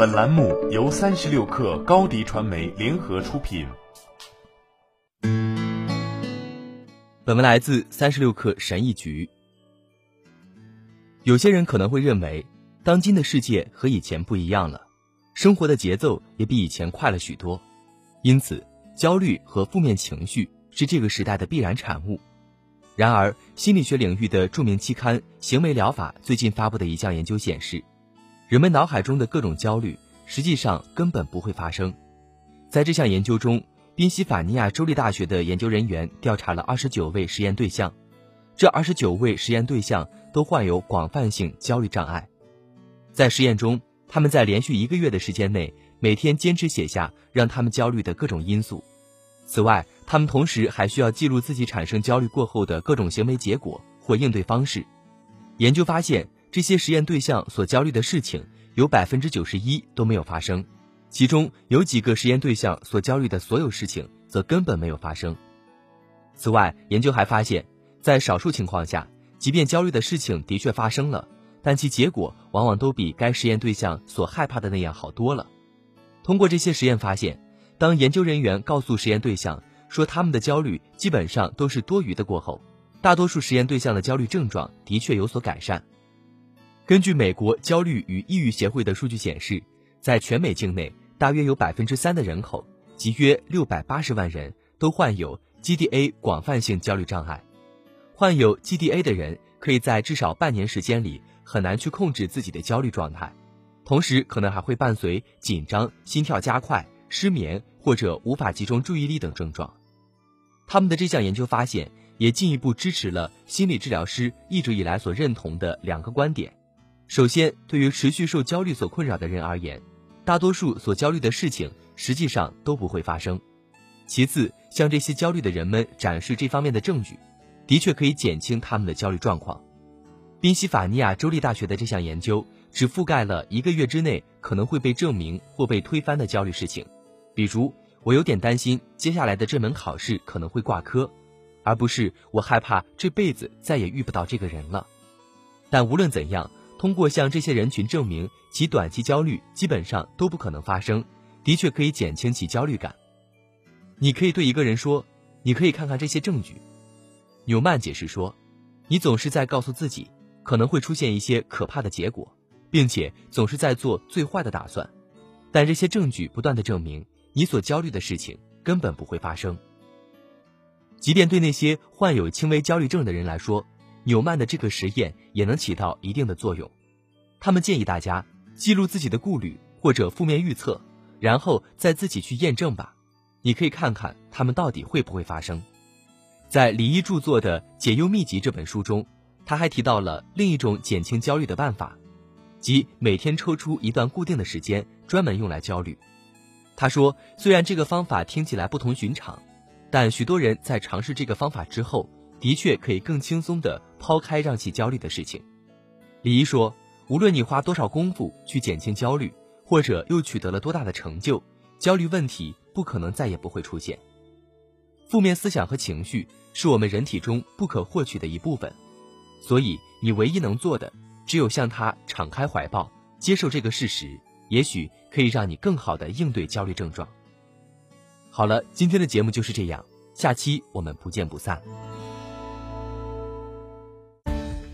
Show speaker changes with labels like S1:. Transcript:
S1: 本栏目由三十六氪高低传媒联合出品。
S2: 本文来自三十六氪神译局。有些人可能会认为，当今的世界和以前不一样了，生活的节奏也比以前快了许多，因此焦虑和负面情绪是这个时代的必然产物。然而，心理学领域的著名期刊《行为疗法》最近发布的一项研究显示，人们脑海中的各种焦虑实际上根本不会发生。在这项研究中，宾夕法尼亚州立大学的研究人员调查了二十九位实验对象，这二十九位实验对象都患有广泛性焦虑障碍。在实验中，他们在连续一个月的时间内，每天坚持写下让他们焦虑的各种因素。此外，他们同时还需要记录自己产生焦虑过后的各种行为结果或应对方式。研究发现，这些实验对象所焦虑的事情有百分之九十一都没有发生，其中有几个实验对象所焦虑的所有事情则根本没有发生。此外，研究还发现，在少数情况下，即便焦虑的事情的确发生了，但其结果往往都比该实验对象所害怕的那样好多了。通过这些实验发现。当研究人员告诉实验对象说他们的焦虑基本上都是多余的过后，大多数实验对象的焦虑症状的确有所改善。根据美国焦虑与抑郁协会的数据显示，在全美境内，大约有百分之三的人口，即约六百八十万人，都患有 GDA 广泛性焦虑障碍。患有 GDA 的人可以在至少半年时间里很难去控制自己的焦虑状态，同时可能还会伴随紧张、心跳加快。失眠或者无法集中注意力等症状，他们的这项研究发现，也进一步支持了心理治疗师一直以来所认同的两个观点。首先，对于持续受焦虑所困扰的人而言，大多数所焦虑的事情实际上都不会发生。其次，向这些焦虑的人们展示这方面的证据，的确可以减轻他们的焦虑状况。宾夕法尼亚州立大学的这项研究只覆盖了一个月之内可能会被证明或被推翻的焦虑事情。比如，我有点担心接下来的这门考试可能会挂科，而不是我害怕这辈子再也遇不到这个人了。但无论怎样，通过向这些人群证明其短期焦虑基本上都不可能发生，的确可以减轻其焦虑感。你可以对一个人说：“你可以看看这些证据。”纽曼解释说：“你总是在告诉自己可能会出现一些可怕的结果，并且总是在做最坏的打算，但这些证据不断的证明。”你所焦虑的事情根本不会发生。即便对那些患有轻微焦虑症的人来说，纽曼的这个实验也能起到一定的作用。他们建议大家记录自己的顾虑或者负面预测，然后再自己去验证吧。你可以看看他们到底会不会发生。在李一著作的《解忧秘籍》这本书中，他还提到了另一种减轻焦虑的办法，即每天抽出一段固定的时间，专门用来焦虑。他说：“虽然这个方法听起来不同寻常，但许多人在尝试这个方法之后，的确可以更轻松地抛开让其焦虑的事情。”李怡说：“无论你花多少功夫去减轻焦虑，或者又取得了多大的成就，焦虑问题不可能再也不会出现。负面思想和情绪是我们人体中不可或缺的一部分，所以你唯一能做的，只有向他敞开怀抱，接受这个事实。”也许可以让你更好的应对焦虑症状。好了，今天的节目就是这样，下期我们不见不散。